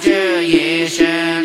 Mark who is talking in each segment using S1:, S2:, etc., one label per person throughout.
S1: 这一生。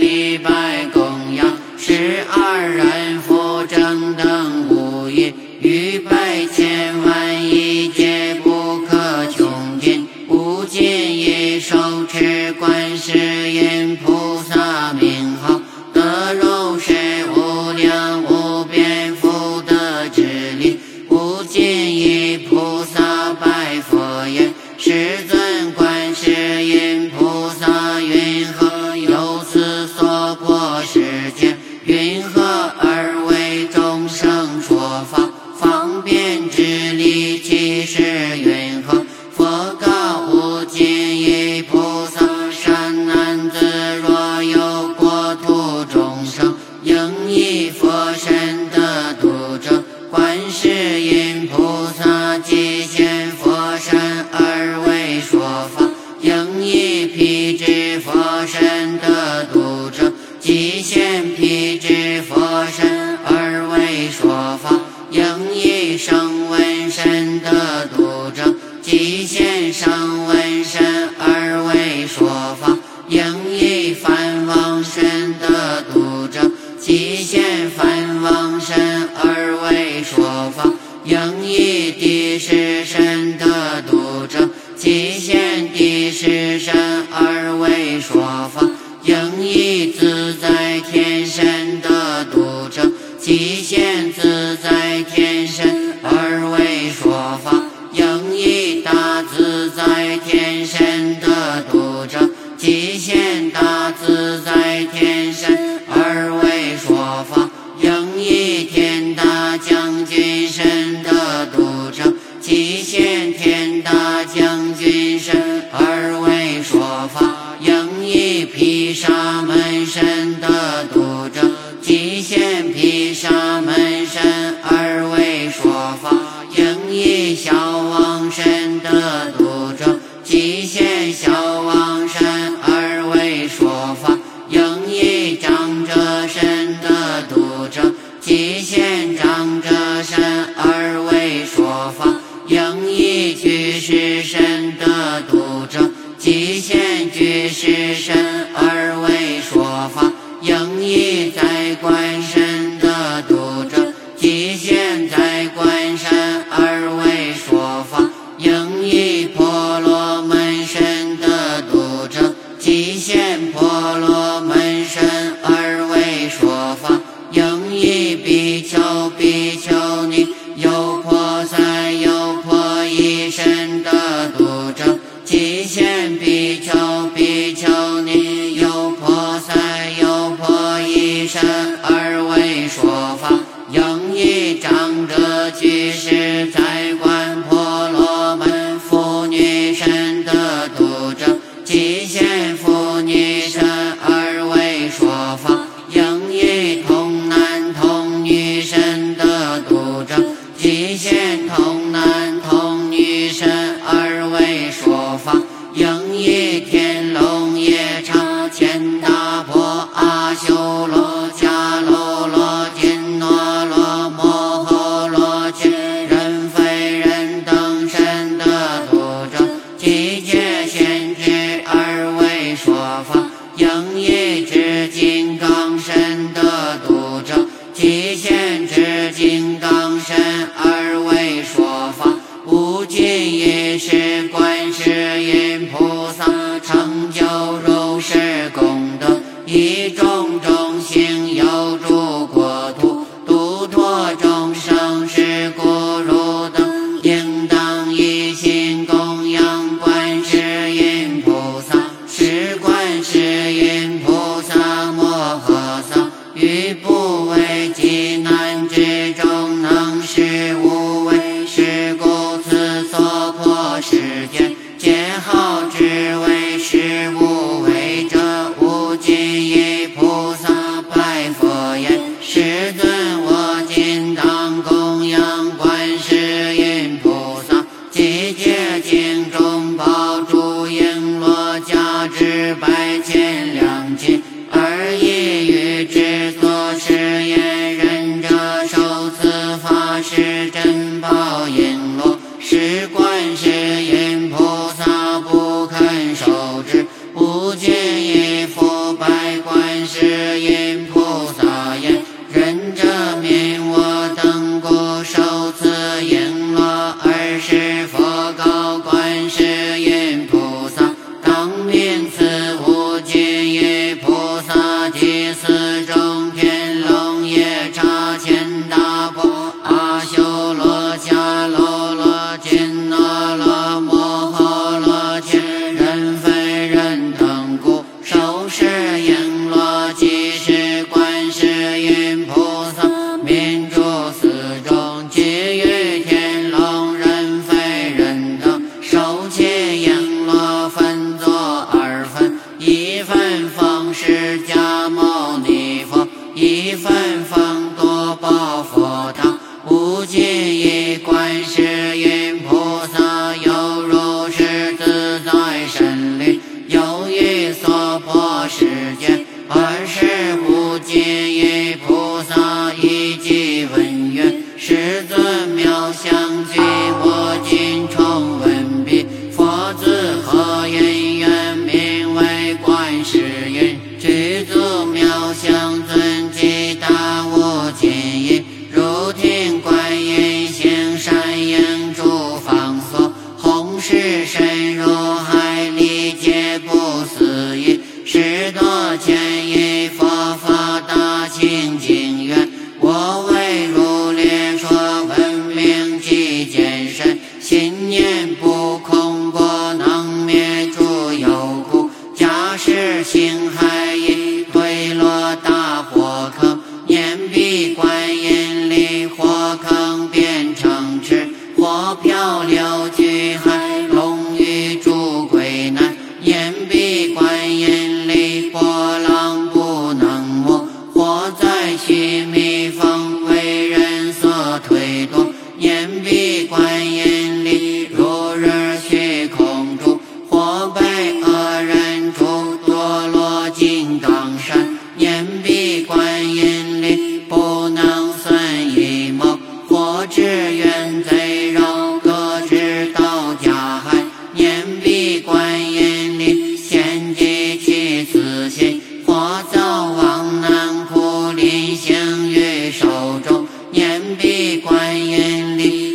S1: 观音离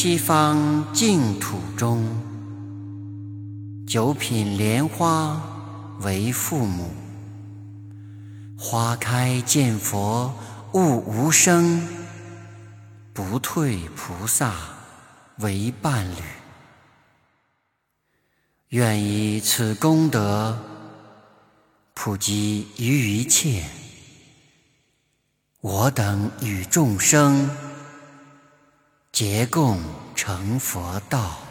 S1: 西方净土中，九品莲花为父母。花开见佛悟无生，不退菩萨为伴侣。愿以此功德，普及于一切。我等与众生，结共成佛道。